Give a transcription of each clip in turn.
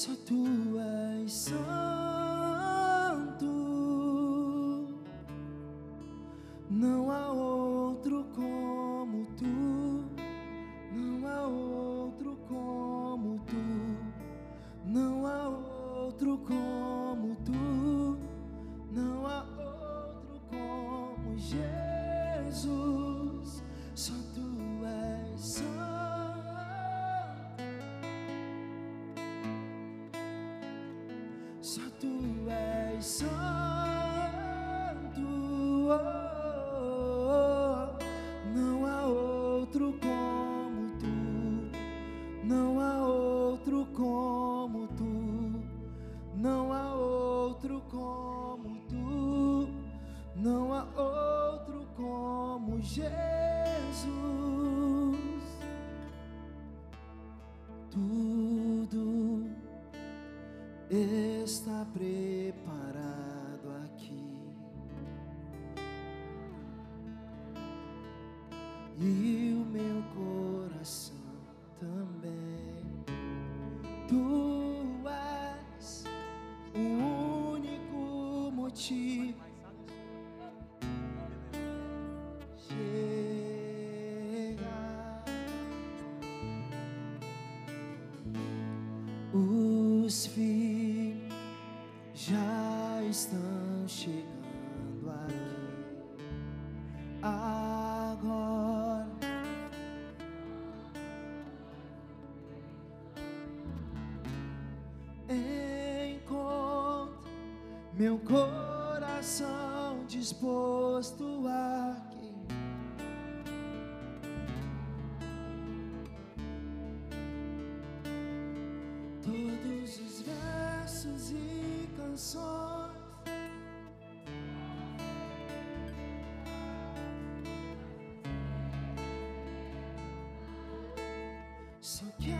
só tu és só. meu coração disposto a. Todos os versos e canções. Só quer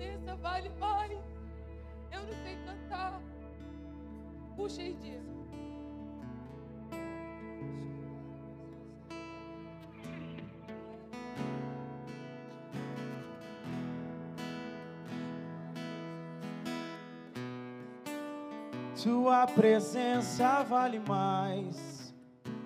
presença vale mais. Eu não sei cantar. Puxa aí, Diego. Tua presença vale mais.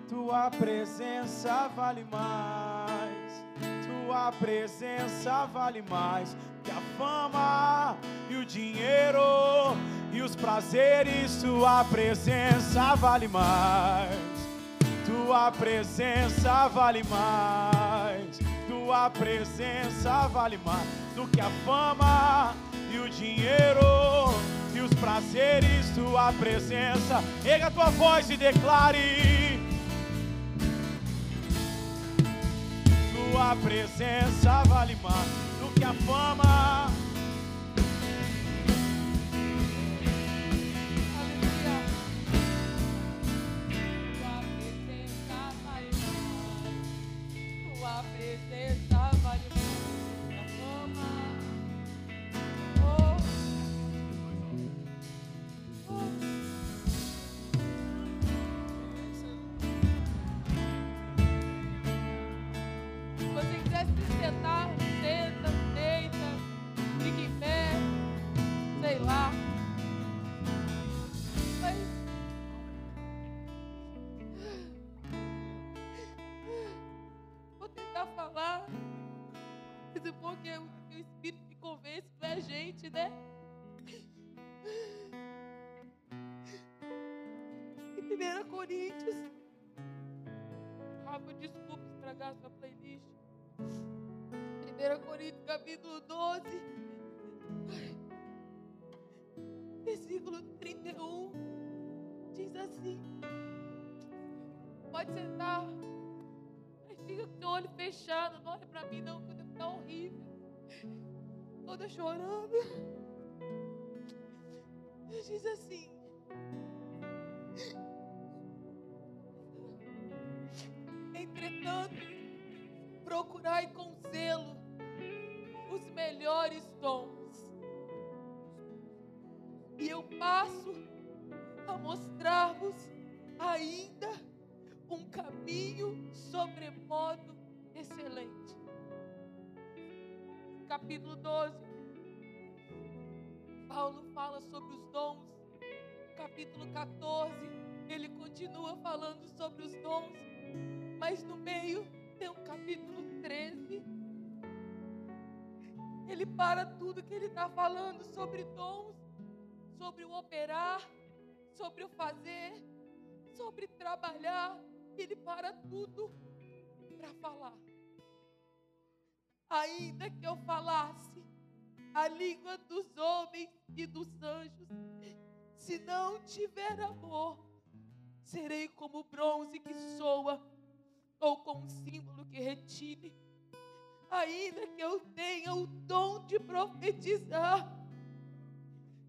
Tua presença vale mais. Tua presença vale mais a fama e o dinheiro e os prazeres. Tua presença vale mais. Tua presença vale mais. Tua presença vale mais do que a fama e o dinheiro e os prazeres. Tua presença. Erga tua voz e declare. Tua presença vale mais a fama. Pode sentar. Fica com o olho fechado. Não olha pra mim, não, que estar horrível. Toda chorando. Diz assim. Entretanto, procurai com zelo os melhores dons. E eu passo a mostrar-vos ainda um caminho sobremodo excelente. Capítulo 12. Paulo fala sobre os dons. Capítulo 14, ele continua falando sobre os dons. Mas no meio tem um capítulo 13. Ele para tudo que ele está falando sobre dons, sobre o operar, sobre o fazer, sobre trabalhar. Ele para tudo para falar. Ainda que eu falasse a língua dos homens e dos anjos, se não tiver amor, serei como bronze que soa ou como um símbolo que retine. Ainda que eu tenha o dom de profetizar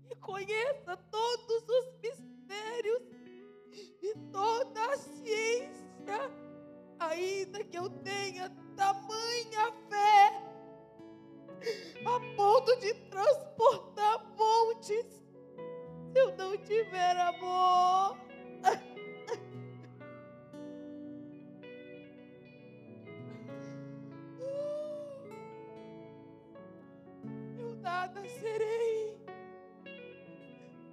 e conheça todos os mistérios e toda a ciência, ainda que eu tenha tamanha fé a ponto de transportar montes, se eu não tiver amor. eu nada serei,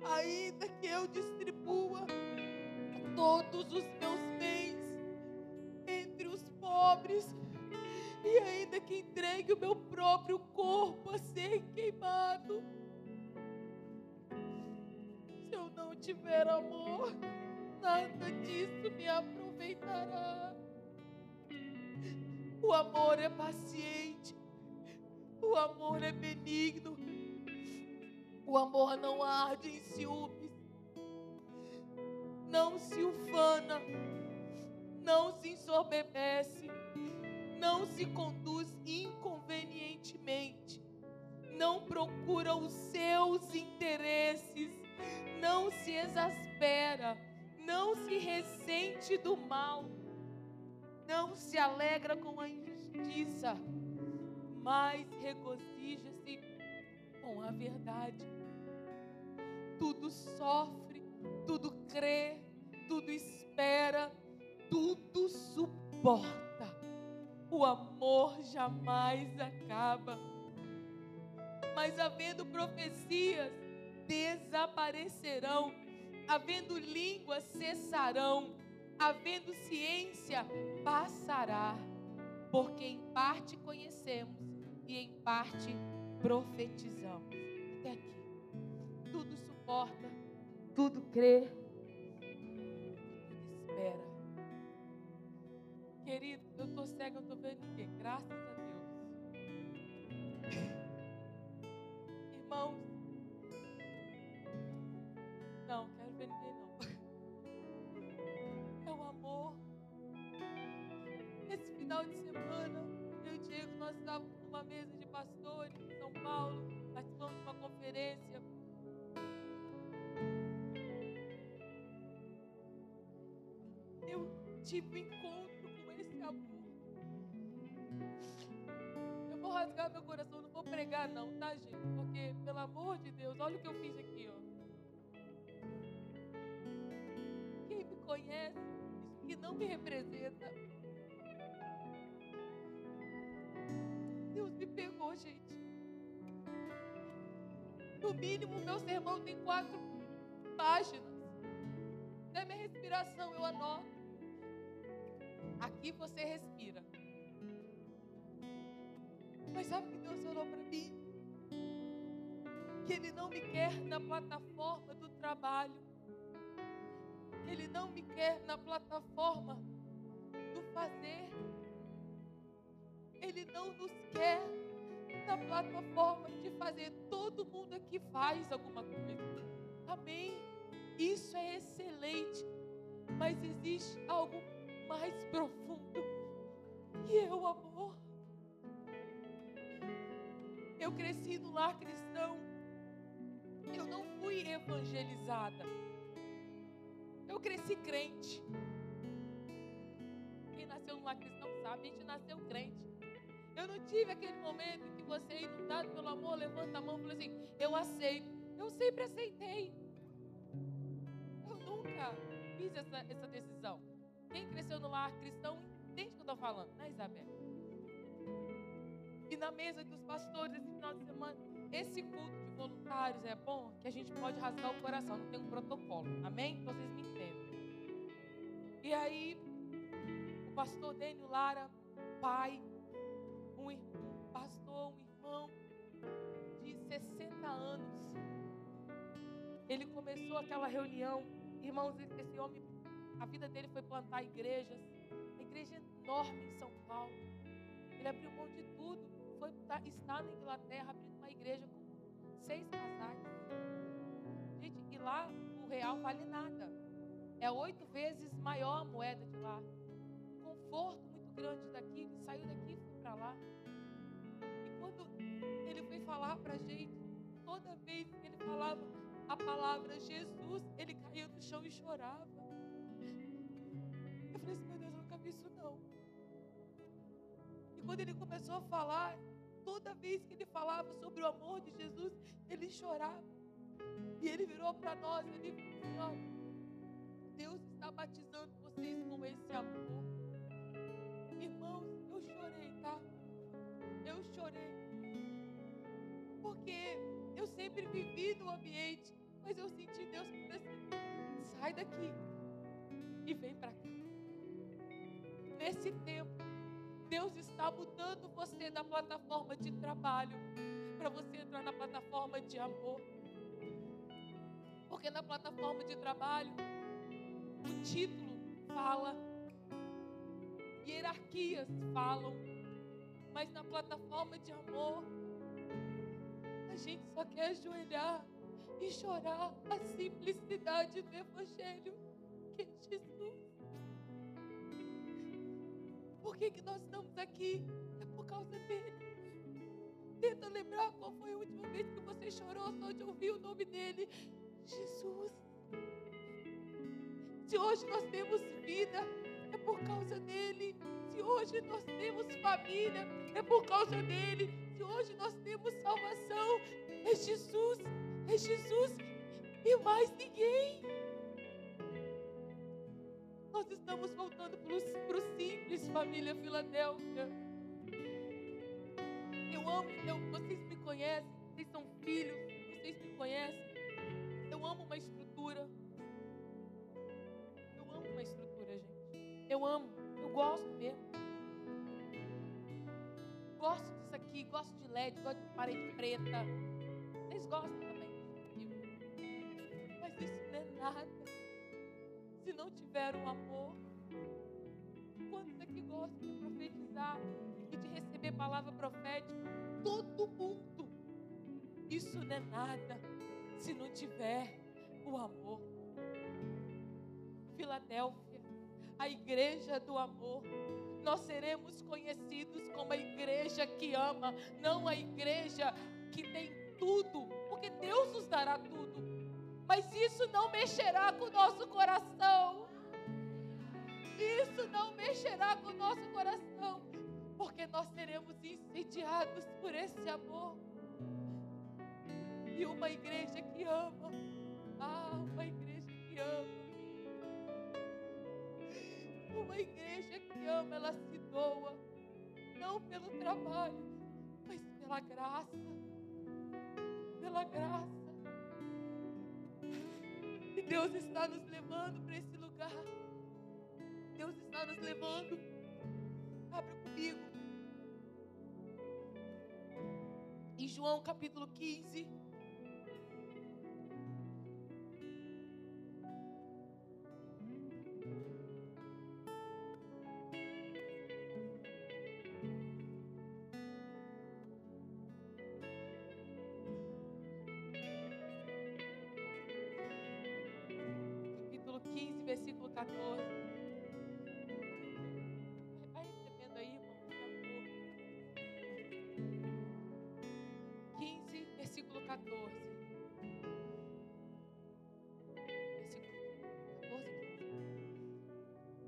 ainda que eu distribua todos os meus bens pobres e ainda que entregue o meu próprio corpo a ser queimado. Se eu não tiver amor, nada disso me aproveitará. O amor é paciente, o amor é benigno, o amor não arde em ciúmes, não se ufana, não se ensoberbece, não se conduz inconvenientemente, não procura os seus interesses, não se exaspera, não se ressente do mal, não se alegra com a injustiça, mas regozija-se com a verdade. Tudo sofre, tudo crê, tudo espera, tudo suporta. O amor jamais acaba. Mas havendo profecias, desaparecerão. Havendo línguas, cessarão. Havendo ciência, passará. Porque em parte conhecemos e em parte profetizamos. Até aqui. Tudo suporta, tudo crê, tudo espera. Querido, eu estou cego, eu estou vendo ninguém. Graças a Deus. Irmãos, não, quero ver ninguém não. É o amor. Esse final de semana, eu e o Diego, nós estávamos numa mesa de pastores em São Paulo, participamos de uma conferência. Tive um encontro com esse amor. Eu vou rasgar meu coração, não vou pregar não, tá, gente? Porque, pelo amor de Deus, olha o que eu fiz aqui, ó. Quem me conhece, que não me representa. Deus me pegou, gente. No mínimo, meu sermão tem quatro páginas. Até minha respiração eu anoto. Aqui você respira. Mas sabe o que Deus falou para mim? Que Ele não me quer na plataforma do trabalho. Que Ele não me quer na plataforma do fazer. Ele não nos quer na plataforma de fazer. Todo mundo aqui faz alguma coisa. Amém. Isso é excelente. Mas existe algo mais profundo. E é o amor. Eu cresci no lar cristão. Eu não fui evangelizada. Eu cresci crente. Quem nasceu no lar cristão sabe, a gente nasceu crente. Eu não tive aquele momento que você, inundado pelo amor, levanta a mão e fala assim: Eu aceito. Eu sempre aceitei. Eu nunca fiz essa, essa decisão. Quem cresceu no lar cristão entende o que eu estou falando, né, Isabel? E na mesa dos pastores esse final de semana, esse culto de voluntários é bom que a gente pode rasgar o coração, não tem um protocolo. Amém? Vocês me entendem. E aí, o pastor Dênio Lara, pai, um pastor, um irmão de 60 anos, ele começou aquela reunião. Irmãos, esse homem, a vida dele foi plantar igrejas. A igreja enorme em São Paulo. Ele abriu mão de tudo. Foi estar na Inglaterra abrindo uma igreja com seis casais. Gente, e lá o real vale nada. É oito vezes maior a moeda de lá. Um conforto muito grande daqui. Ele saiu daqui e foi para lá. E quando ele foi falar para a gente, toda vez que ele falava a palavra Jesus, ele caía no chão e chorava. Eu falei assim, meu Deus, eu nunca vi isso não. E quando ele começou a falar, toda vez que ele falava sobre o amor de Jesus, ele chorava. E ele virou para nós, ele falou assim, Deus está batizando vocês com esse amor. Irmãos, eu chorei, tá? Eu chorei. Porque eu sempre vivi no ambiente, mas eu senti Deus assim: sai daqui e vem para cá. Nesse tempo, Deus está mudando você da plataforma de trabalho para você entrar na plataforma de amor. Porque na plataforma de trabalho, o título fala, hierarquias falam, mas na plataforma de amor, a gente só quer ajoelhar e chorar a simplicidade do Evangelho que é Jesus. Por que, que nós estamos aqui? É por causa dele. Tenta lembrar qual foi a última vez que você chorou só de ouvir o nome dele. Jesus. Se hoje nós temos vida, é por causa dele. Se hoje nós temos família, é por causa dele. Se hoje nós temos salvação, é Jesus. É Jesus e mais ninguém. Nós estamos voltando para o simples, família Filadélfia. Eu amo, eu, vocês me conhecem, vocês são filhos, vocês me conhecem. Eu amo uma estrutura. Eu amo uma estrutura, gente. Eu amo, eu gosto mesmo. Gosto disso aqui, gosto de LED, gosto de parede preta. Vocês gostam também? Mas isso não é nada. Se não tiver um amor, quantos aqui gostam de profetizar e de receber palavra profética? Todo mundo. Isso não é nada se não tiver o amor. Filadélfia, a igreja do amor. Nós seremos conhecidos como a igreja que ama, não a igreja que tem tudo, porque Deus nos dará tudo. Mas isso não mexerá com o nosso coração. Isso não mexerá com o nosso coração, porque nós seremos incendiados por esse amor. E uma igreja que ama, ah, uma igreja que ama. Uma igreja que ama, ela se doa, não pelo trabalho, mas pela graça. Pela graça. E Deus está nos levando para esse lugar. Deus está nos levando. Abra comigo. Em João capítulo 15.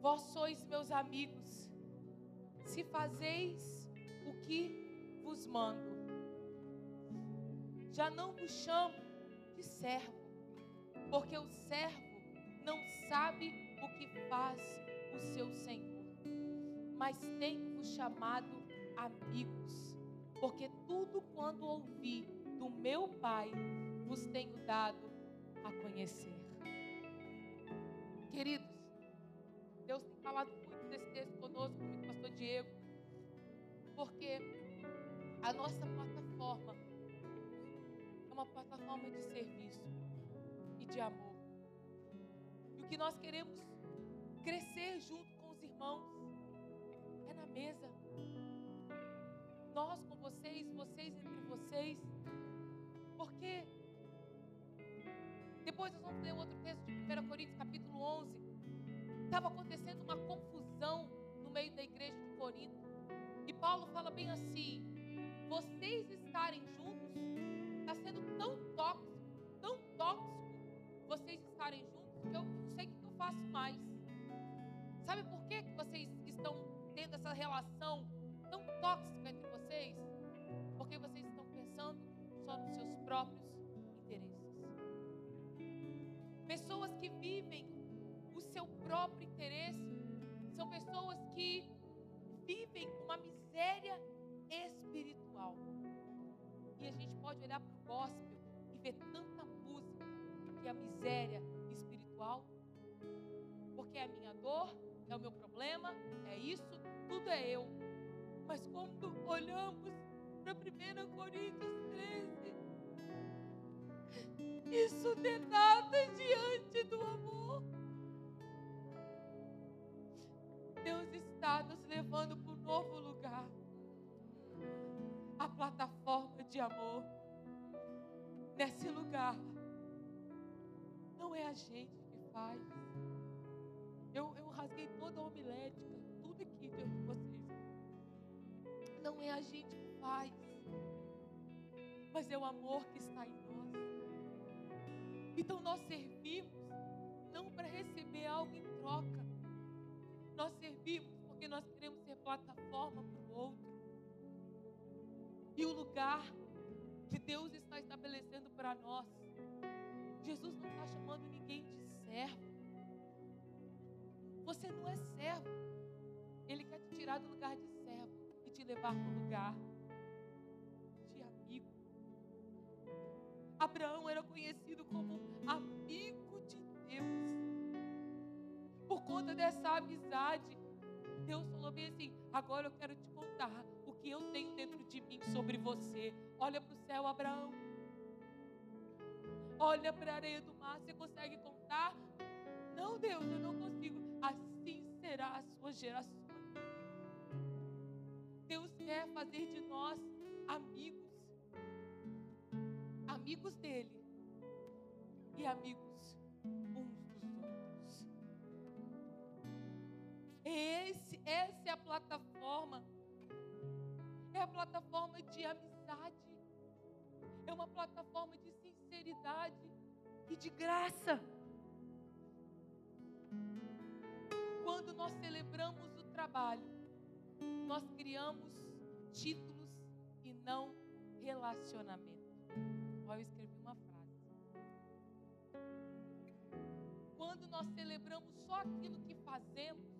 Vós sois meus amigos, se fazeis o que vos mando. Já não vos chamo de servo, porque o servo não sabe o que faz o seu Senhor. Mas tenho-vos chamado amigos, porque tudo quando ouvi do meu Pai vos tenho dado a conhecer. Queridos, Deus tem falado muito desse texto conosco, com o pastor Diego, porque a nossa plataforma é uma plataforma de serviço e de amor. E o que nós queremos crescer junto com os irmãos é na mesa. Nós com vocês, vocês entre vocês. Porque depois nós vamos ler outro texto de 1 Coríntios, capítulo 11. Estava acontecendo Corinto. E Paulo fala bem assim: vocês estarem juntos está sendo tão tóxico, tão tóxico, vocês estarem juntos, que eu não sei o que eu faço mais. Sabe por que que vocês estão tendo essa relação tão tóxica entre vocês? Porque vocês estão pensando só nos seus próprios interesses. Pessoas que vivem o seu próprio interesse são pessoas que pode olhar para o gospel e ver tanta música que é a miséria espiritual, porque é a minha dor, é o meu problema, é isso, tudo é eu. Mas quando olhamos para 1 Coríntios 13, isso não é nada diante do amor. Deus está nos levando para um novo lugar a plataforma de amor. Nesse lugar, não é a gente que faz. Eu, eu rasguei toda a homilética, tudo aqui diante de vocês. Não é a gente que faz, mas é o amor que está em nós. Então nós servimos não para receber algo em troca, nós servimos porque nós queremos ser plataforma para o outro. E o lugar que Deus está estabelecendo para nós, Jesus não está chamando ninguém de servo. Você não é servo. Ele quer te tirar do lugar de servo e te levar para o lugar de amigo. Abraão era conhecido como amigo de Deus. Por conta dessa amizade, Deus falou bem assim: agora eu quero te contar que eu tenho dentro de mim sobre você. Olha para o céu, Abraão. Olha para a areia do mar. Você consegue contar? Não, Deus, eu não consigo. Assim será a sua geração. Deus quer fazer de nós amigos. Amigos dele e amigos uns dos outros. Esse, essa é a plataforma. É a plataforma de amizade. É uma plataforma de sinceridade e de graça. Quando nós celebramos o trabalho, nós criamos títulos e não relacionamento. Olha, eu escrevi uma frase. Quando nós celebramos só aquilo que fazemos,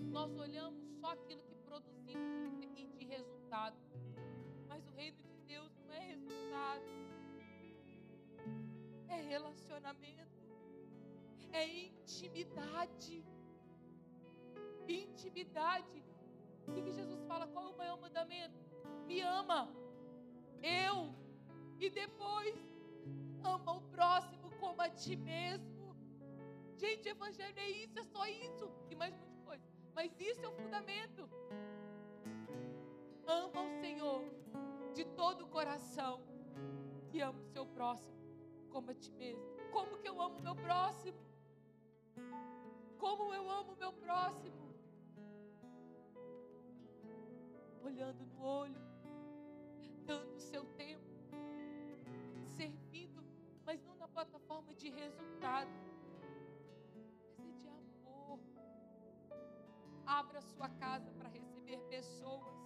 nós olhamos só aquilo que produzimos e resultado. Mas o reino de Deus não é resultado, é relacionamento, é intimidade. Intimidade. O que, Jesus fala? Qual é o maior mandamento? Me ama. Eu. E depois, ama o próximo como a ti mesmo. Gente, evangelho é isso, é só isso. E mais muita coisa. Mas isso é o fundamento. Ama o Senhor de todo o coração. E ama o seu próximo como a ti mesmo. Como que eu amo o meu próximo? Como eu amo o meu próximo? olhando no olho, dando o seu tempo, servindo, mas não na plataforma de resultado, mas é de amor. Abra sua casa para receber pessoas.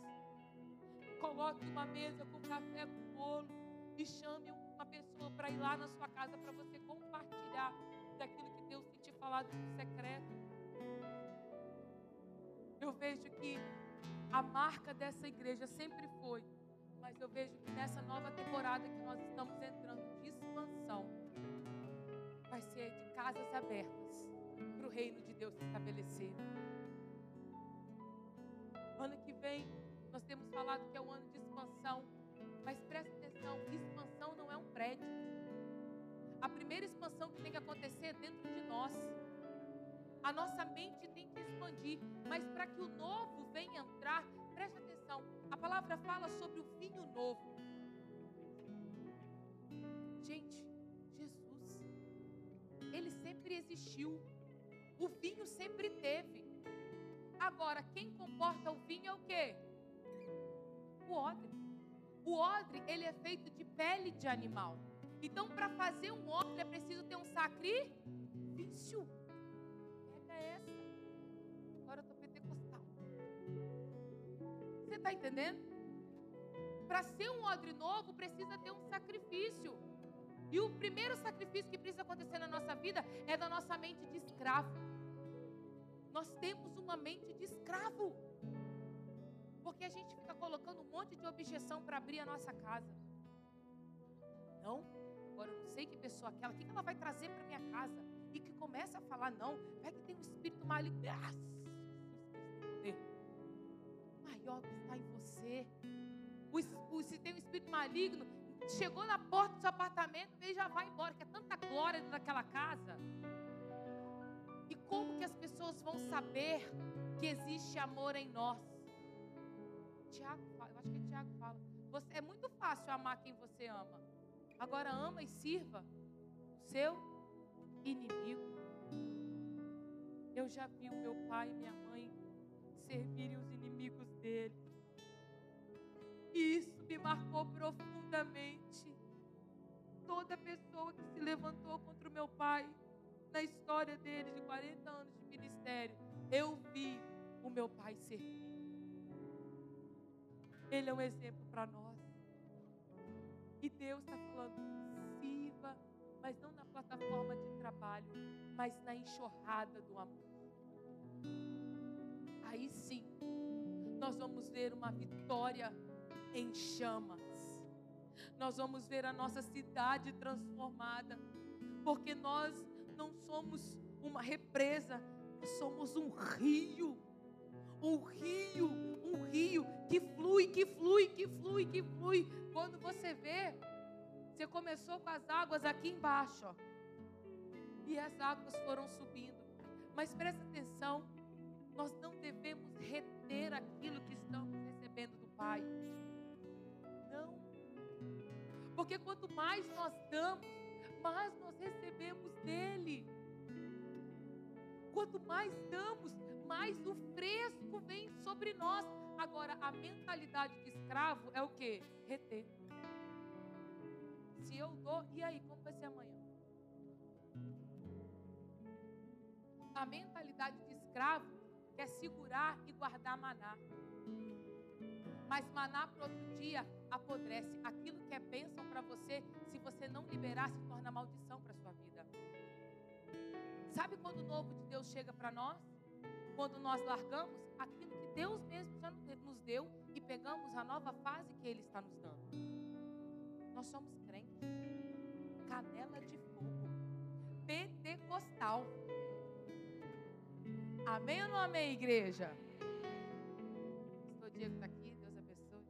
Coloque uma mesa com café com bolo e chame uma pessoa para ir lá na sua casa para você compartilhar daquilo que Deus tem te falado no secreto. Eu vejo que a marca dessa igreja sempre foi. Mas eu vejo que nessa nova temporada que nós estamos entrando de expansão, vai ser de casas abertas para o reino de Deus se estabelecer. Ano que vem, nós temos falado que é o ano de expansão, mas preste atenção: expansão não é um prédio. A primeira expansão que tem que acontecer é dentro de nós. A nossa mente tem que expandir, mas para que o novo venha entrar, preste atenção. A palavra fala sobre o vinho novo. Gente, Jesus, ele sempre existiu. O vinho sempre teve. Agora, quem comporta o vinho é o quê? O odre. O odre, ele é feito de pele de animal. Então, para fazer um odre é preciso ter um sacrifício. está entendendo? Para ser um odre novo, precisa ter um sacrifício. E o primeiro sacrifício que precisa acontecer na nossa vida é da nossa mente de escravo. Nós temos uma mente de escravo. Porque a gente fica colocando um monte de objeção para abrir a nossa casa. Não, agora eu não sei que pessoa é aquela, o que ela vai trazer para minha casa? E que começa a falar, não, é que tem um espírito maligno. Ah, pior que está em você. O, o- se tem um espírito maligno, chegou na porta do seu apartamento, ele já vai embora, que é tanta glória dentro daquela casa. E como que as pessoas vão saber que existe amor em nós? Tiago fala, eu acho que Tiago fala. Você, é muito fácil amar quem você ama. Agora ama e sirva o seu inimigo. Eu já vi o meu pai e minha mãe servirem os inimigos dele. E isso me marcou profundamente. Toda pessoa que se levantou contra o meu pai, na história dele de 40 anos de ministério, eu vi o meu pai servir. Ele é um exemplo para nós. E Deus está falando, sirva, mas não na plataforma de trabalho, mas na enxurrada do amor. Aí sim, nós vamos ver uma vitória em chamas. Nós vamos ver a nossa cidade transformada, porque nós não somos uma represa, somos um rio. Um rio, um rio que flui, que flui, que flui, que flui. Quando você vê, você começou com as águas aqui embaixo, ó. E as águas foram subindo. Mas presta atenção, nós não devemos reter aquilo que estamos recebendo do Pai. Não. Porque quanto mais nós damos, mais nós recebemos dele. Quanto mais damos, mais o fresco vem sobre nós. Agora, a mentalidade de escravo é o que? Reter. Se eu dou, e aí, como vai ser amanhã? A mentalidade de escravo quer segurar e guardar maná. Mas maná para outro dia apodrece. Aquilo que é bênção para você, se você não liberar, se torna maldição para sua vida. Sabe quando o novo de Deus chega para nós? Quando nós largamos aquilo que Deus mesmo já nos deu e pegamos a nova fase que Ele está nos dando. Nós somos crentes, canela de fogo, pentecostal. Amém ou não amém, igreja? Pastor Diego está aqui, Deus abençoe.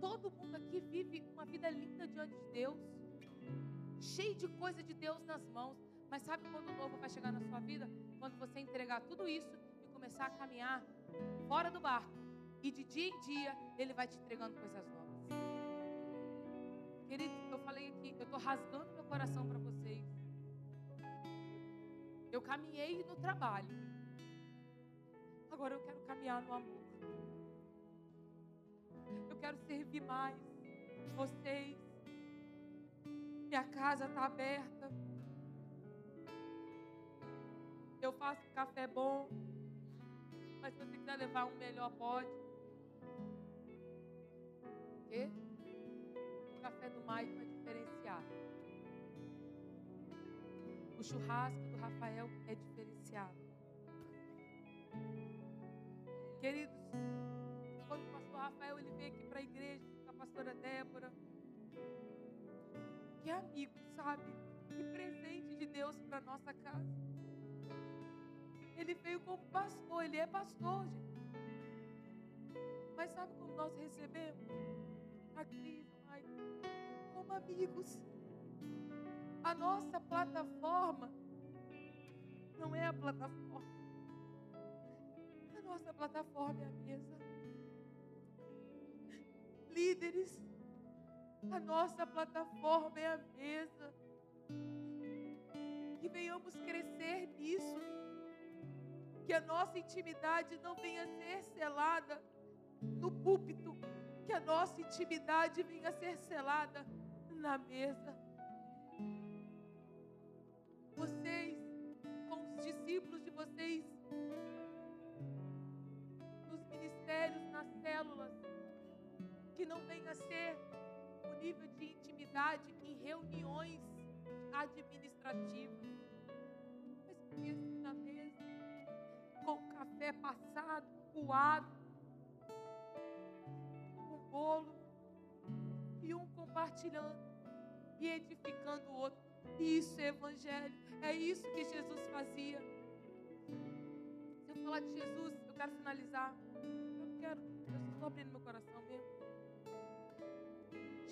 Todo mundo aqui vive uma vida linda diante de Deus, cheio de coisa de Deus nas mãos. Mas sabe quando o novo vai chegar na sua vida? Quando você entregar tudo isso e começar a caminhar fora do barco. E de dia em dia, Ele vai te entregando coisas novas. Queridos, eu falei aqui, eu estou rasgando meu coração para vocês. Eu caminhei no trabalho. Agora eu quero caminhar no amor. Eu quero servir mais vocês. Minha casa está aberta. Eu faço café bom. Mas se você quiser levar um melhor, pode. O quê? O café do Maicon é diferenciado. O churrasco do Rafael é diferenciado. Queridos, quando o pastor Rafael ele veio aqui para a igreja a pastora Débora, que amigo, sabe? Que presente de Deus para nossa casa. Ele veio como pastor, ele é pastor, gente. Mas sabe como nós recebemos? A Cris, Mai, como amigos. A nossa plataforma não é a plataforma. A nossa plataforma é a mesa. Líderes, a nossa plataforma é a mesa. Que venhamos crescer nisso. Que a nossa intimidade não venha ser selada no púlpito. Que a nossa intimidade venha ser selada na mesa. Vocês, com os discípulos de vocês, nos ministérios, nas células, que não venha ser o nível de intimidade em reuniões administrativas, mas assim na mesa, com café passado, coado, com bolo, e um compartilhando e edificando o outro. Isso é evangelho, é isso que Jesus fazia. Se eu falar de Jesus, eu quero finalizar. Eu quero, eu estou abrindo meu coração.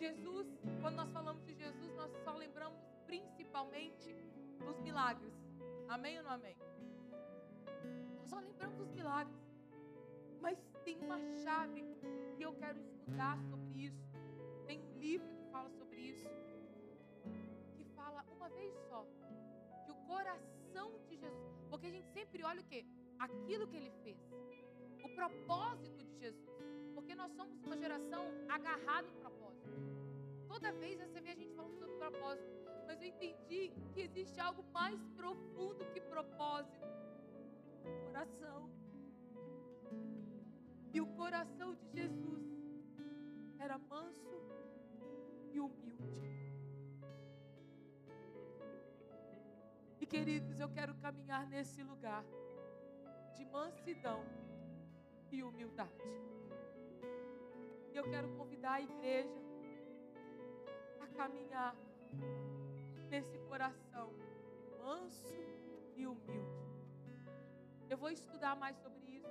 Jesus, quando nós falamos de Jesus, nós só lembramos principalmente dos milagres. Amém ou não amém? Nós só lembramos dos milagres. Mas tem uma chave que eu quero estudar sobre isso. Tem um livro que fala sobre isso. Que fala uma vez só que o coração de Jesus, porque a gente sempre olha o quê? Aquilo que ele fez. O propósito de Jesus. Porque nós somos uma geração agarrada em propósito. Toda vez você vê a gente falando sobre propósito. Mas eu entendi que existe algo mais profundo que propósito. Coração. E o coração de Jesus era manso e humilde. E queridos, eu quero caminhar nesse lugar de mansidão e humildade. E eu quero convidar a igreja caminhar nesse coração manso e humilde. Eu vou estudar mais sobre isso.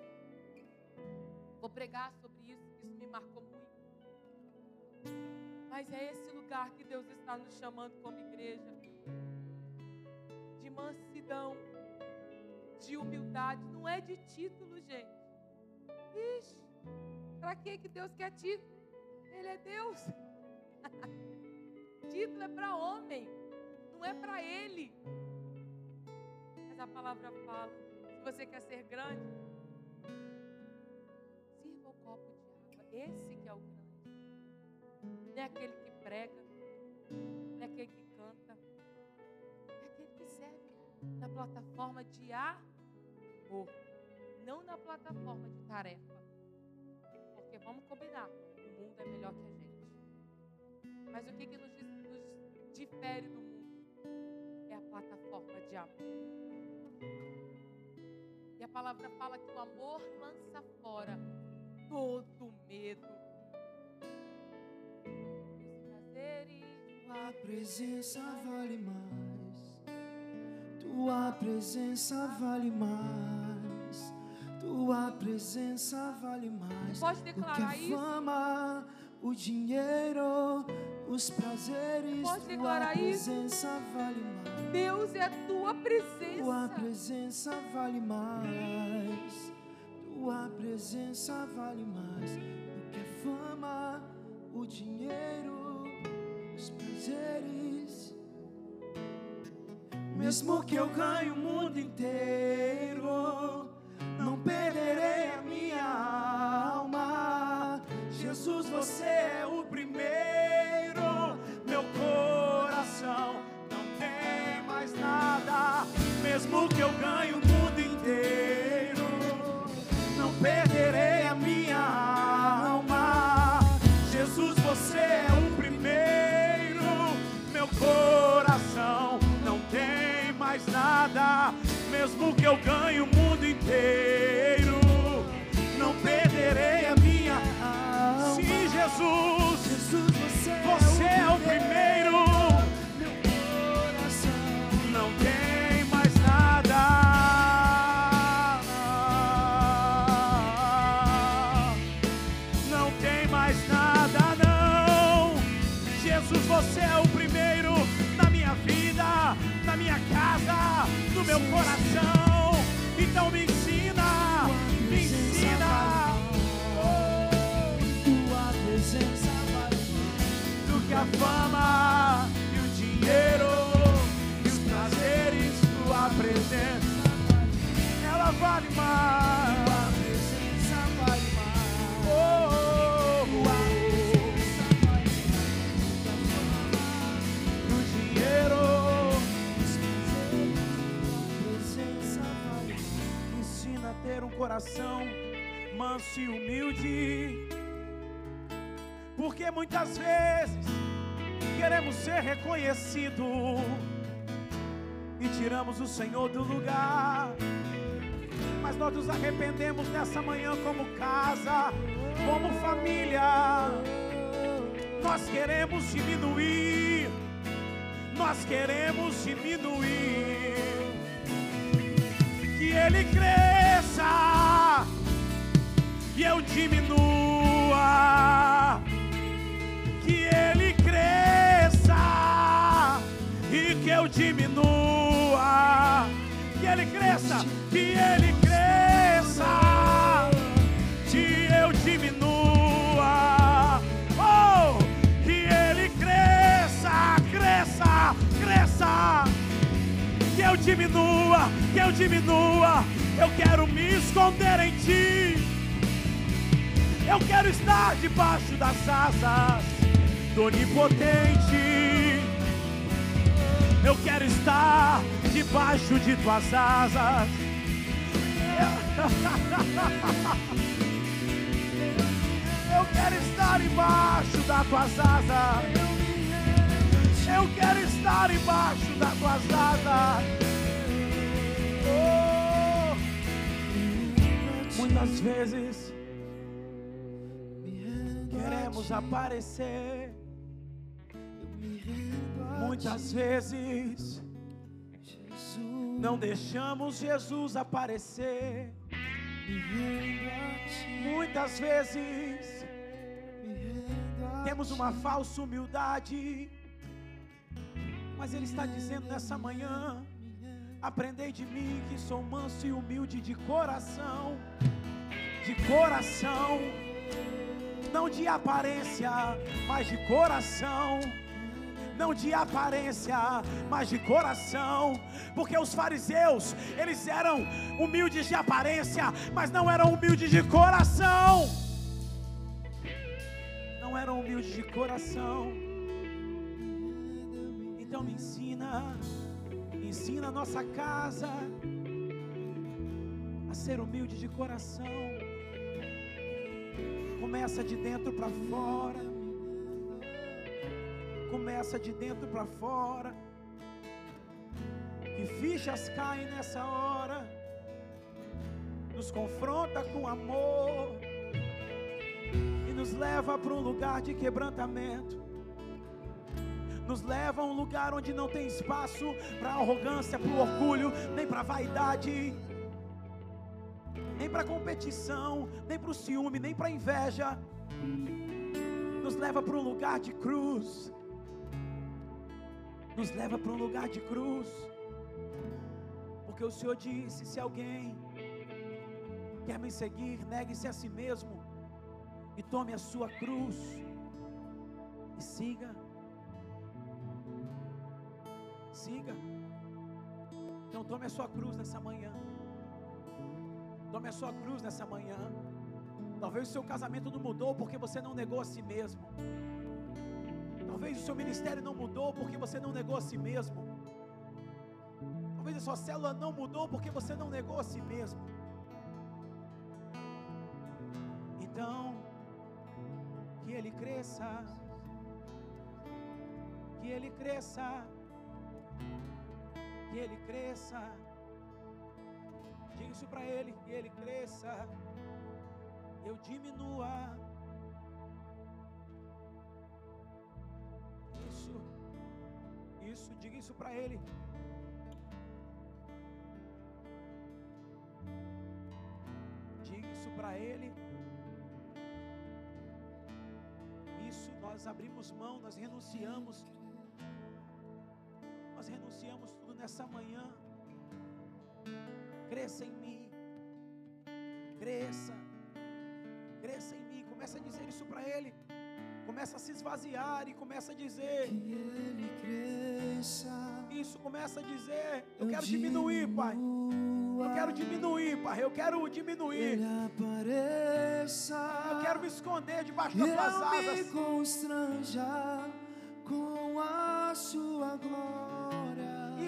Vou pregar sobre isso, isso me marcou muito. Mas é esse lugar que Deus está nos chamando como igreja. De mansidão, de humildade, não é de título, gente. Ixi, para que que Deus quer título? Ele é Deus. título é para homem, não é para ele. Mas a palavra fala: se você quer ser grande, sirva o copo de água. Esse que é o grande. Não é aquele que prega, não é aquele que canta, é aquele que serve na plataforma de amor, não na plataforma de tarefa. Porque vamos combinar, o mundo é melhor que a gente. Mas o que, que nos, difere do mundo? É a plataforma de amor. E a palavra fala que o amor lança fora todo medo. Os prazeres. Tua presença vale mais. Tua presença vale mais. Tua presença vale mais. Pode do que declarar a isso? fama, o dinheiro, os prazeres. Pode tua declarar isso? presença vale mais. Deus é a tua Tua presença. presença vale mais. Tua presença vale mais do que a fama, o dinheiro, os prazeres. Mesmo que eu ganhe o mundo inteiro, não perderei a minha alma. Jesus, você é o primeiro. Mesmo que eu ganhe o mundo inteiro, não perderei a minha alma. Jesus, você é o primeiro. Meu coração não tem mais nada. Mesmo que eu ganhe o mundo inteiro, meu coração. Então me ensina, me ensina. tua presença vale do que a fama e o dinheiro e os prazeres, tua presença, ela vale mais. Coração manso e humilde. Porque muitas vezes queremos ser reconhecidos e tiramos o Senhor do lugar. Mas nós nos arrependemos nessa manhã como casa, como família. Nós queremos diminuir, nós queremos diminuir. Que Ele cresça cresça e eu diminua. Que ele cresça e que eu diminua. Que ele cresça, que ele cresça, eu diminua. Eu quero me esconder em ti. Eu quero estar debaixo das asas do Onipotente. Eu quero estar debaixo de tuas asas. Eu quero estar embaixo das tuas asas. Eu quero estar embaixo das tuas asas. Muitas vezes queremos aparecer. Muitas vezes não deixamos Jesus aparecer. Muitas vezes temos uma falsa humildade. Mas Ele está dizendo nessa manhã: Aprendei de mim que sou manso e humilde de coração. De coração, não de aparência, mas de coração não de aparência, mas de coração, porque os fariseus, eles eram humildes de aparência, mas não eram humildes de coração. Não eram humildes de coração. Então me ensina, ensina a nossa casa a ser humilde de coração. Começa de dentro para fora começa de dentro para fora. Que fichas caem nessa hora, nos confronta com amor e nos leva para um lugar de quebrantamento. Nos leva a um lugar onde não tem espaço para arrogância, para o orgulho, nem para vaidade, nem para competição, nem para o ciúme, nem para inveja. Nos leva para um lugar de cruz nos leva para um lugar de cruz. Porque o Senhor disse: se alguém quer me seguir, negue-se a si mesmo e tome a sua cruz e siga. Siga. Então tome a sua cruz nessa manhã. Tome a sua cruz nessa manhã. Talvez o seu casamento não mudou porque você não negou a si mesmo. Talvez o seu ministério não mudou porque você não negou a si mesmo. Talvez a sua célula não mudou porque você não negou a si mesmo. Então, que ele cresça, que ele cresça, que ele cresça. Diga isso para ele, que ele cresça, eu diminua. isso, diga isso para ele. Diga isso para ele. Isso nós abrimos mão, nós renunciamos. Nós renunciamos nessa manhã. Cresça em mim. Cresça. Cresça em mim. Começa a dizer isso para ele começa a se esvaziar e começa a dizer: Que ele cresça. Isso começa a dizer: Eu quero diminuir, Pai. Eu quero diminuir, Pai. Eu quero diminuir. Apareça. Eu quero me esconder debaixo das tuas asas. me constranja com a sua glória.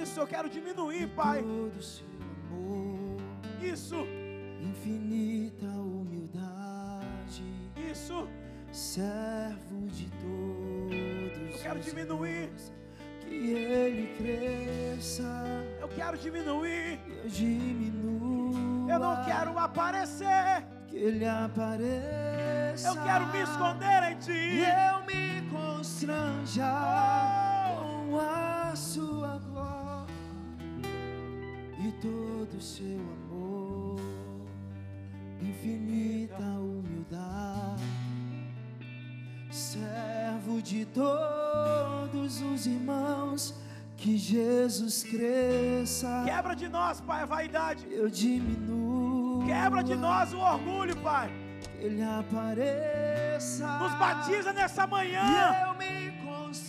Isso, eu quero diminuir, Pai. Todo seu amor. Isso. Infinita humildade. Isso servo de todos. Eu quero diminuir. Que ele cresça. Eu quero diminuir. Eu diminuo. Eu não quero aparecer. Que ele apareça. Eu quero me esconder em ti. E eu me constranja oh. com a sua todo o seu amor, infinita humildade, servo de todos os irmãos, que Jesus cresça. Quebra de nós, Pai, a vaidade. Eu diminuo. Quebra de nós o orgulho, Pai. Ele apareça. Nos batiza nessa manhã. Eu me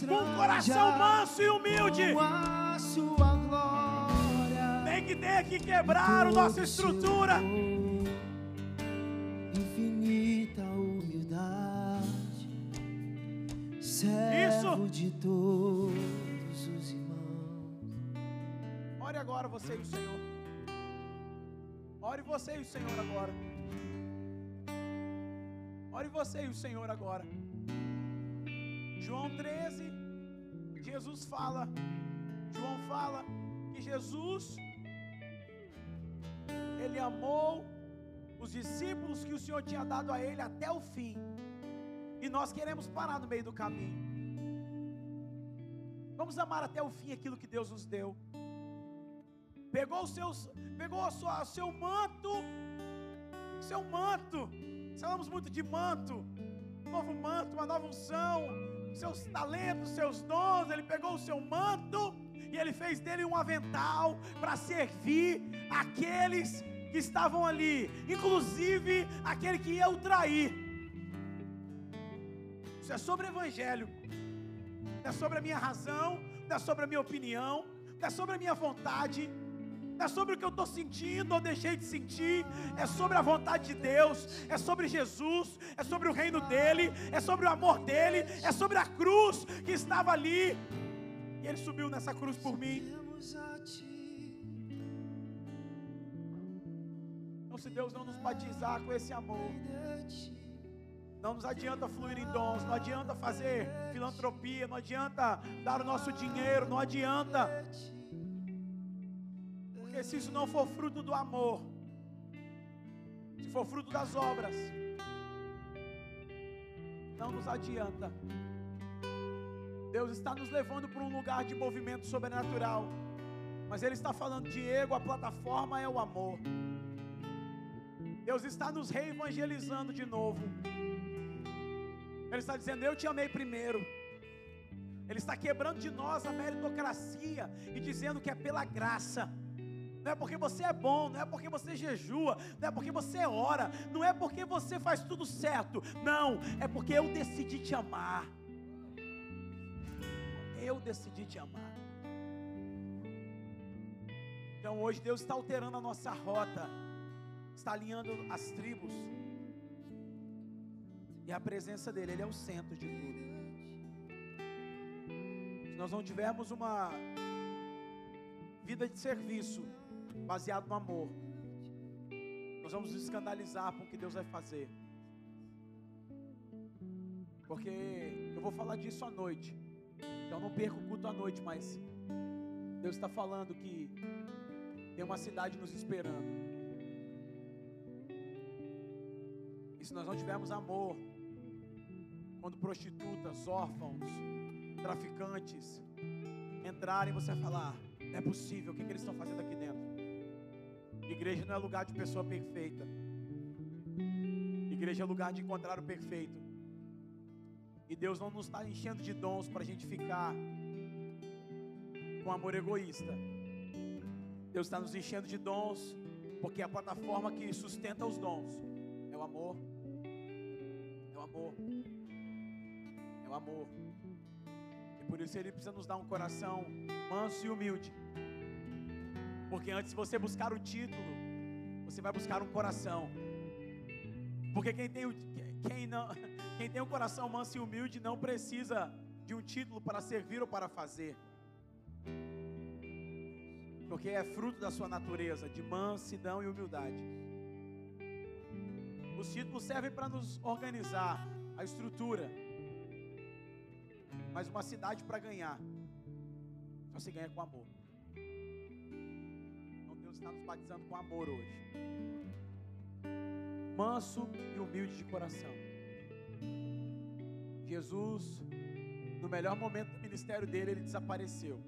com um coração manso e humilde. Com a sua que tenha que quebrar a nossa estrutura. Infinita humildade. Servo de todos os irmãos. Ore agora você e o Senhor. Ore você e o Senhor agora. Ore você e o Senhor agora. João 13, Jesus fala. João fala que Jesus ele amou os discípulos que o Senhor tinha dado a ele até o fim. E nós queremos parar no meio do caminho. Vamos amar até o fim aquilo que Deus nos deu. Pegou os seus, pegou a sua, o seu manto, seu manto. Falamos muito de manto, um novo manto, uma nova unção, seus talentos, seus dons. Ele pegou o seu manto e ele fez dele um avental para servir aqueles que estavam ali, inclusive aquele que ia o trair. Isso é sobre o evangelho. Não é sobre a minha razão, não é sobre a minha opinião, não é sobre a minha vontade, é sobre o que eu estou sentindo ou deixei de sentir, é sobre a vontade de Deus, é sobre Jesus, é sobre o reino dele, é sobre o amor dele, é sobre a cruz que estava ali, e ele subiu nessa cruz por mim. Então, se Deus não nos batizar com esse amor. Não nos adianta fluir em dons, não adianta fazer filantropia, não adianta dar o nosso dinheiro, não adianta. Porque se isso não for fruto do amor, se for fruto das obras, não nos adianta. Deus está nos levando para um lugar de movimento sobrenatural, mas Ele está falando, Diego, a plataforma é o amor. Deus está nos reevangelizando de novo. Ele está dizendo: Eu te amei primeiro. Ele está quebrando de nós a meritocracia e dizendo que é pela graça. Não é porque você é bom, não é porque você jejua, não é porque você ora, não é porque você faz tudo certo. Não, é porque eu decidi te amar. Eu decidi te amar. Então hoje Deus está alterando a nossa rota, está alinhando as tribos. E a presença dele, ele é o centro de tudo. Se nós não tivermos uma vida de serviço baseado no amor, nós vamos nos escandalizar com o que Deus vai fazer. Porque eu vou falar disso à noite. Então não perca o culto à noite, mas Deus está falando que tem uma cidade nos esperando. E se nós não tivermos amor, quando prostitutas, órfãos, traficantes entrarem, você vai falar: é possível, o que, que eles estão fazendo aqui dentro? Igreja não é lugar de pessoa perfeita, igreja é lugar de encontrar o perfeito. E Deus não nos está enchendo de dons para a gente ficar com amor egoísta. Deus está nos enchendo de dons, porque a plataforma que sustenta os dons é o amor. É o amor. É o amor. E por isso Ele precisa nos dar um coração manso e humilde. Porque antes de você buscar o título, você vai buscar um coração. Porque quem tem, o, quem, não, quem tem um coração manso e humilde não precisa de um título para servir ou para fazer. Porque é fruto da sua natureza, de mansidão e humildade. Os títulos servem para nos organizar, a estrutura. Mas uma cidade para ganhar, só se ganha com amor. Então Deus está nos batizando com amor hoje. Manso e humilde de coração. Jesus, no melhor momento do ministério dele, ele desapareceu.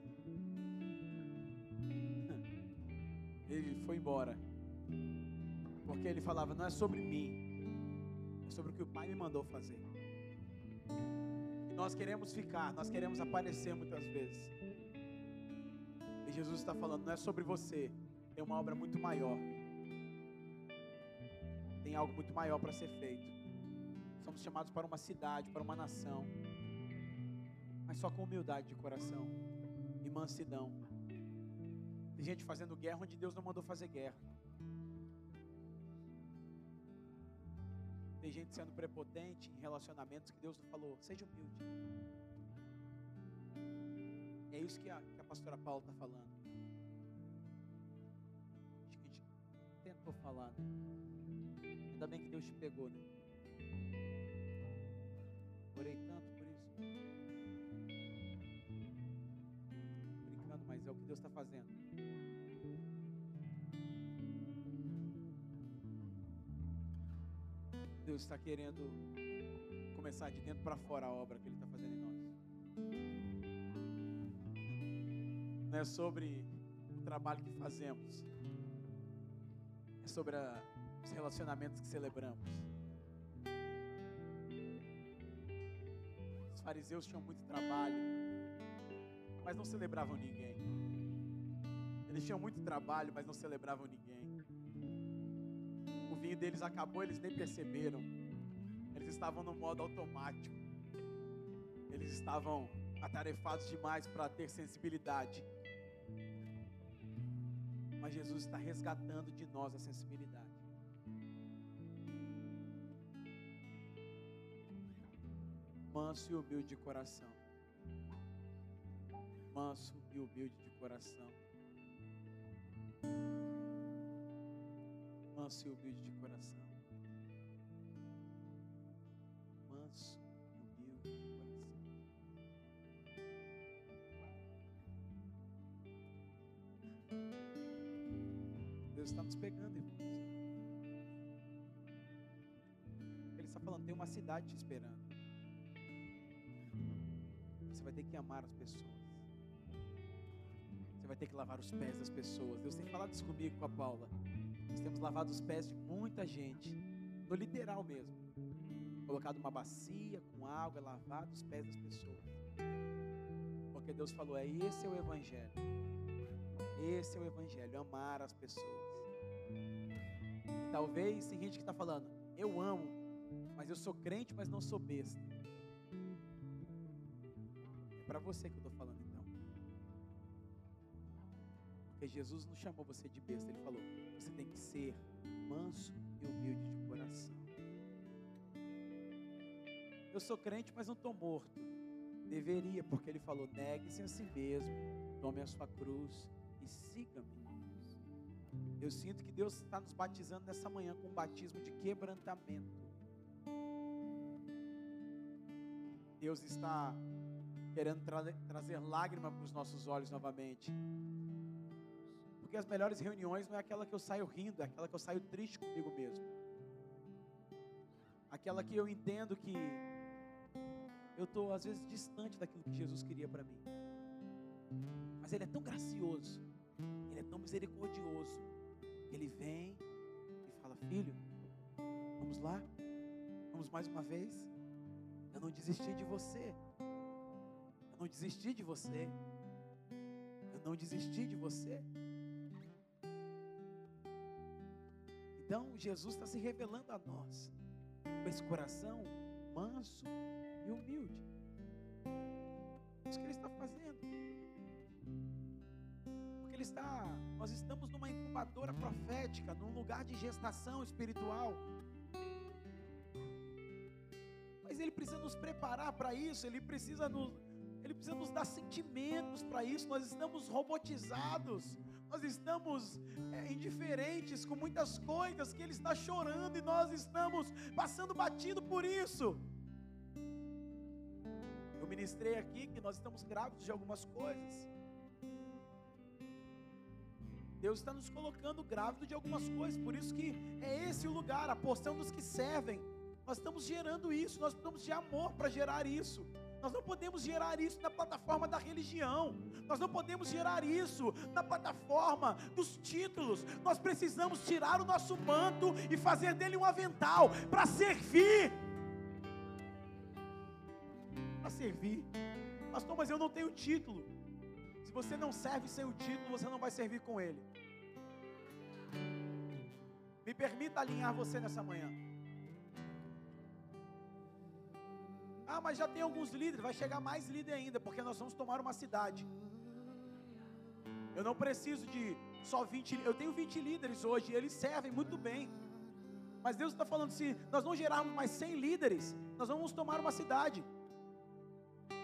Ele foi embora. Porque ele falava: não é sobre mim, é sobre o que o Pai me mandou fazer. E Nós queremos ficar, nós queremos aparecer muitas vezes. E Jesus está falando, não é sobre você, tem uma obra muito maior. Tem algo muito maior para ser feito. Somos chamados para uma cidade, para uma nação, mas só com humildade de coração e mansidão. Tem gente fazendo guerra onde Deus não mandou fazer guerra. Tem gente sendo prepotente em relacionamentos que Deus não falou. Seja humilde. É isso que a, que a pastora Paula está falando. Acho que a gente tentou falar. Né? Ainda bem que Deus te pegou, né? Orei tanto por isso. Brincando, mas é o que Deus está fazendo. Deus está querendo começar de dentro para fora a obra que Ele está fazendo em nós. Não é sobre o trabalho que fazemos, é sobre a, os relacionamentos que celebramos. Fariseus tinham muito trabalho, mas não celebravam ninguém. Eles tinham muito trabalho, mas não celebravam ninguém vinho deles acabou, eles nem perceberam. Eles estavam no modo automático. Eles estavam atarefados demais para ter sensibilidade. Mas Jesus está resgatando de nós a sensibilidade. Manso e humilde de coração. Manso e humilde de coração. manso e humilde de coração. Manso e humilde de coração. Deus está nos pegando, irmãos. Ele está falando, tem uma cidade te esperando. Vai ter que amar as pessoas. Você vai ter que lavar os pés das pessoas. Deus tem falado isso comigo com a Paula. Nós temos lavado os pés de muita gente, no literal mesmo. Colocado uma bacia com água, lavado os pés das pessoas. Porque Deus falou: é esse é o Evangelho. Esse é o Evangelho, amar as pessoas. Talvez tem gente que está falando: eu amo, mas eu sou crente, mas não sou besta. Para você que eu estou falando então. Porque Jesus não chamou você de besta, ele falou: você tem que ser manso e humilde de coração. Eu sou crente, mas não estou morto. Deveria, porque ele falou: negue-se a si mesmo, tome a sua cruz e siga-me. Eu sinto que Deus está nos batizando nessa manhã com um batismo de quebrantamento. Deus está querendo tra trazer lágrima para os nossos olhos novamente. Porque as melhores reuniões não é aquela que eu saio rindo, é aquela que eu saio triste comigo mesmo. Aquela que eu entendo que eu estou às vezes distante daquilo que Jesus queria para mim. Mas Ele é tão gracioso, Ele é tão misericordioso, Ele vem e fala: Filho, vamos lá, vamos mais uma vez. Eu não desisti de você, não desisti de você, eu não desisti de você. Então Jesus está se revelando a nós com esse coração manso e humilde. É isso que Ele está fazendo. Porque Ele está, nós estamos numa incubadora profética, num lugar de gestação espiritual. Mas Ele precisa nos preparar para isso, Ele precisa nos, precisa nos dar sentimentos para isso. Nós estamos robotizados nós estamos é, indiferentes com muitas coisas que Ele está chorando e nós estamos passando batido por isso. Eu ministrei aqui que nós estamos grávidos de algumas coisas. Deus está nos colocando grávido de algumas coisas, por isso que é esse o lugar, a porção dos que servem. Nós estamos gerando isso, nós precisamos de amor para gerar isso. Nós não podemos gerar isso na plataforma da religião. Nós não podemos gerar isso na plataforma dos títulos. Nós precisamos tirar o nosso manto e fazer dele um avental para servir. para servir. Pastor, mas eu não tenho título. Se você não serve sem o título, você não vai servir com ele. Me permita alinhar você nessa manhã. Ah, mas já tem alguns líderes, vai chegar mais líder ainda, porque nós vamos tomar uma cidade. Eu não preciso de só 20, eu tenho 20 líderes hoje, eles servem muito bem. Mas Deus está falando se nós não gerarmos mais 100 líderes, nós vamos tomar uma cidade.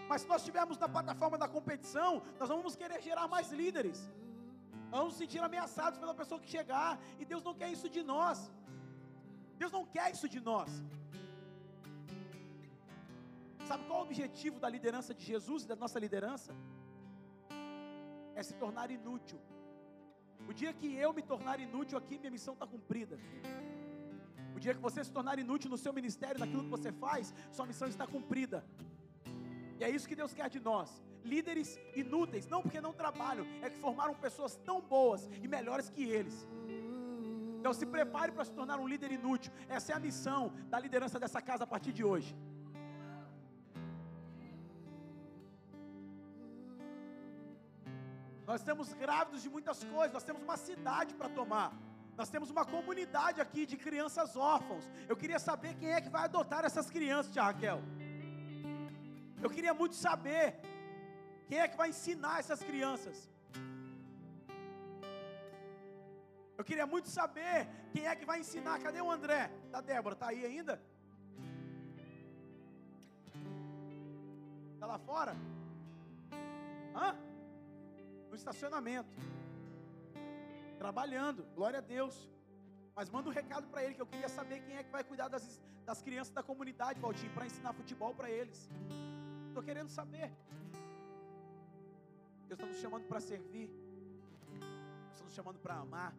Mas se nós estivermos na plataforma da competição, nós vamos querer gerar mais líderes. Nós vamos sentir ameaçados pela pessoa que chegar, e Deus não quer isso de nós. Deus não quer isso de nós. Sabe qual é o objetivo da liderança de Jesus e da nossa liderança? É se tornar inútil. O dia que eu me tornar inútil aqui, minha missão está cumprida. O dia que você se tornar inútil no seu ministério, naquilo que você faz, sua missão está cumprida. E é isso que Deus quer de nós. Líderes inúteis, não porque não trabalham, é que formaram pessoas tão boas e melhores que eles. Então se prepare para se tornar um líder inútil. Essa é a missão da liderança dessa casa a partir de hoje. Nós estamos grávidos de muitas coisas, nós temos uma cidade para tomar. Nós temos uma comunidade aqui de crianças órfãos. Eu queria saber quem é que vai adotar essas crianças, tia Raquel. Eu queria muito saber quem é que vai ensinar essas crianças. Eu queria muito saber quem é que vai ensinar. Cadê o André? Da Débora, tá aí ainda? Tá lá fora? Hã? No estacionamento, trabalhando, glória a Deus. Mas manda um recado para ele que eu queria saber quem é que vai cuidar das, das crianças da comunidade, Valtinho, para ensinar futebol para eles. Estou querendo saber. Deus está nos chamando para servir. Deus está nos chamando para amar.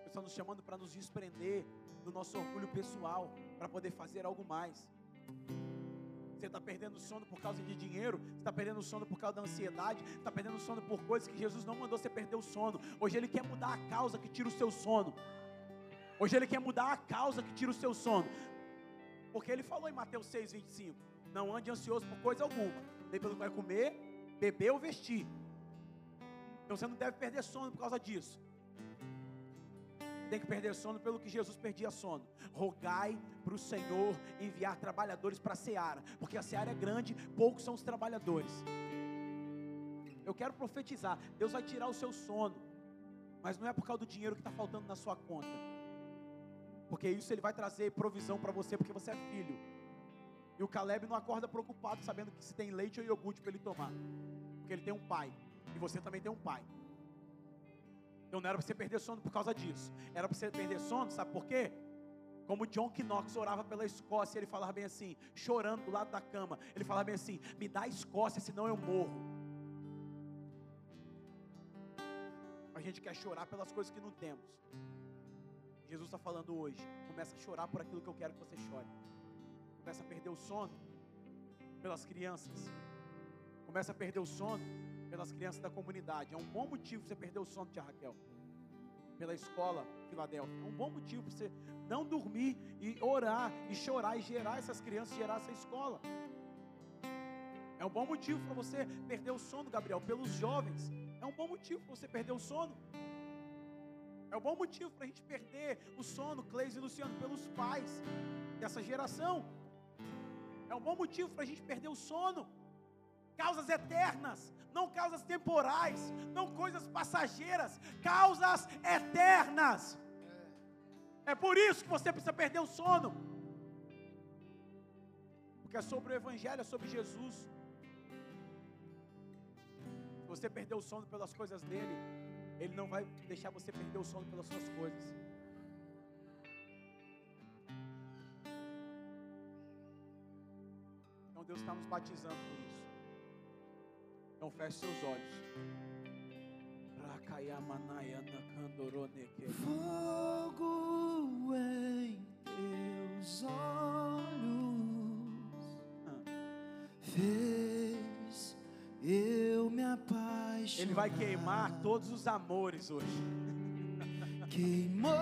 Deus está nos chamando para nos desprender do nosso orgulho pessoal, para poder fazer algo mais. Você está perdendo sono por causa de dinheiro, você está perdendo sono por causa da ansiedade, está perdendo sono por coisas que Jesus não mandou você perder o sono. Hoje Ele quer mudar a causa que tira o seu sono. Hoje Ele quer mudar a causa que tira o seu sono. Porque Ele falou em Mateus 6,25: Não ande ansioso por coisa alguma, nem pelo que vai comer, beber ou vestir. Então você não deve perder sono por causa disso tem que perder sono pelo que Jesus perdia sono. Rogai para o Senhor enviar trabalhadores para a seara, porque a seara é grande, poucos são os trabalhadores. Eu quero profetizar: Deus vai tirar o seu sono, mas não é por causa do dinheiro que está faltando na sua conta, porque isso Ele vai trazer provisão para você, porque você é filho. E o Caleb não acorda preocupado, sabendo que se tem leite ou iogurte para ele tomar, porque ele tem um pai, e você também tem um pai. Então não era para você perder sono por causa disso. Era para você perder sono, sabe por quê? Como John Knox orava pela Escócia, ele falava bem assim, chorando do lado da cama. Ele falava bem assim: Me dá a Escócia, senão eu morro. A gente quer chorar pelas coisas que não temos. Jesus está falando hoje. Começa a chorar por aquilo que eu quero que você chore. Começa a perder o sono pelas crianças. Começa a perder o sono pelas crianças da comunidade. É um bom motivo você perder o sono, tia Raquel. Pela escola Filadélfia. É um bom motivo para você não dormir e orar e chorar e gerar essas crianças, gerar essa escola. É um bom motivo para você perder o sono, Gabriel, pelos jovens. É um bom motivo para você perder o sono. É um bom motivo para a gente perder o sono, Cleis e Luciano, pelos pais dessa geração. É um bom motivo para a gente perder o sono causas eternas, não causas temporais, não coisas passageiras, causas eternas. É por isso que você precisa perder o sono, porque é sobre o Evangelho, é sobre Jesus. Se você perder o sono pelas coisas dele, ele não vai deixar você perder o sono pelas suas coisas. Então Deus está nos batizando com isso. Então feche seus olhos. Fogo em teus olhos fez eu me apaixonar. Ele vai queimar todos os amores hoje. Queimou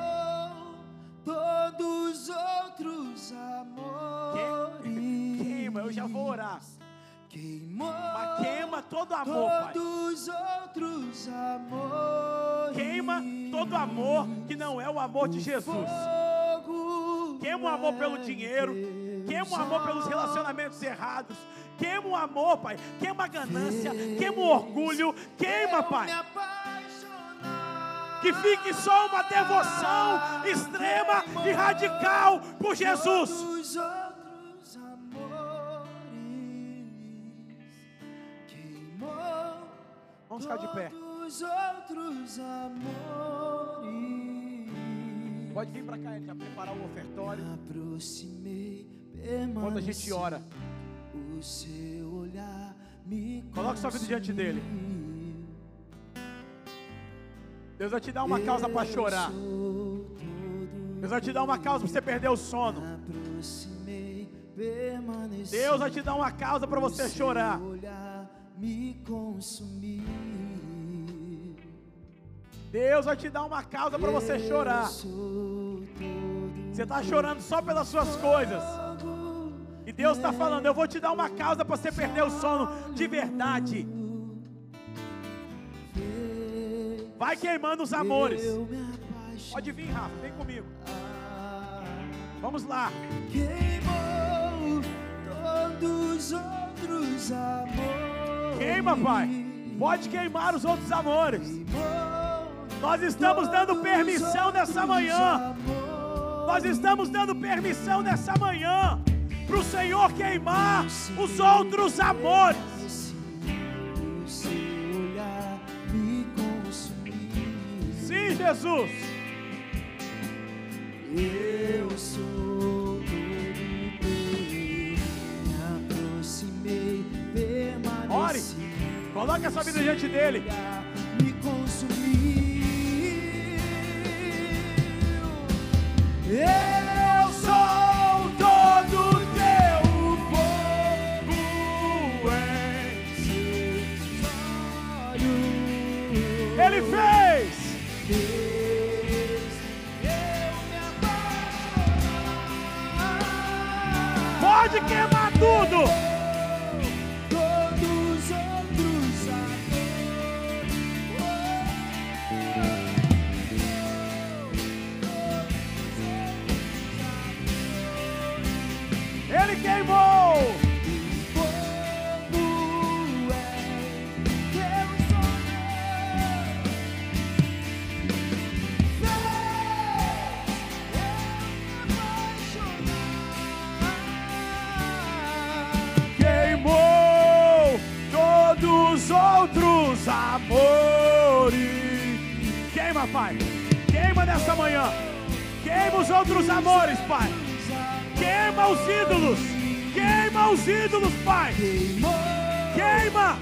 todos os outros amores. queima, eu já vou orar. Queimou Mas queima todo amor, Pai. todos os outros amores. Queima todo amor que não é o amor de Jesus. Queima o amor pelo dinheiro. Queima o amor pelos relacionamentos errados. Queima o amor, Pai. Queima a ganância. Queima o orgulho. Queima, Pai. Que fique só uma devoção extrema e radical por Jesus. Vamos ficar de pé. Pode vir para cá, ele já preparar o ofertório. Quando a gente ora, O seu olhar me Coloque sua vida diante dele. Deus vai te dar uma causa para chorar. Deus vai te dar uma causa para você perder o sono. Deus vai te dar uma causa para você chorar. Me consumir. Deus vai te dar uma causa para você chorar. Você está chorando só pelas suas coisas. E Deus está falando: Eu vou te dar uma causa para você perder o sono de verdade. Vai queimando os amores. Pode vir, Rafa, vem comigo. Vamos lá. Queimou todos os. Queima, Pai. Pode queimar os outros amores. Nós estamos dando permissão nessa manhã. Nós estamos dando permissão nessa manhã para o Senhor queimar os outros amores. Sim, Jesus. Eu sou Coloque a sua vida diante dele. Me consumiu. Eu sou todo teu fogo em seus olhos. Ele fez. Pode queimar nessa manhã. Queima os outros amores, Pai. Queima os ídolos. Queima os ídolos, Pai. Queima.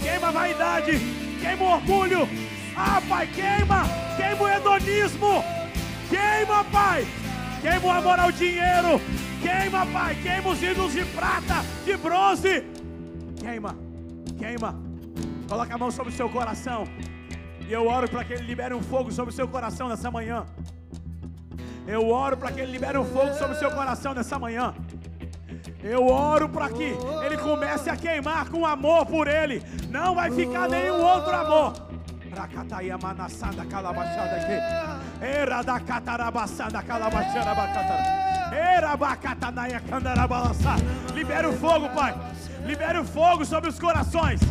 Queima a vaidade. Queima o orgulho. Ah, Pai, queima. Queima o hedonismo. Queima, Pai. Queima o amor ao dinheiro. Queima, Pai. Queima os ídolos de prata, de bronze. Queima. Queima. Coloca a mão sobre o seu coração. E eu oro para que Ele libere um fogo sobre o seu coração nessa manhã. Eu oro para que Ele libere um fogo sobre o seu coração nessa manhã. Eu oro para que Ele comece a queimar com amor por Ele. Não vai ficar nenhum outro amor. Aqui. Era da catarabaçada calabachada bacatara. Era bacatanaia candarabalançar. Libera o fogo, Pai. Libera o fogo sobre os corações.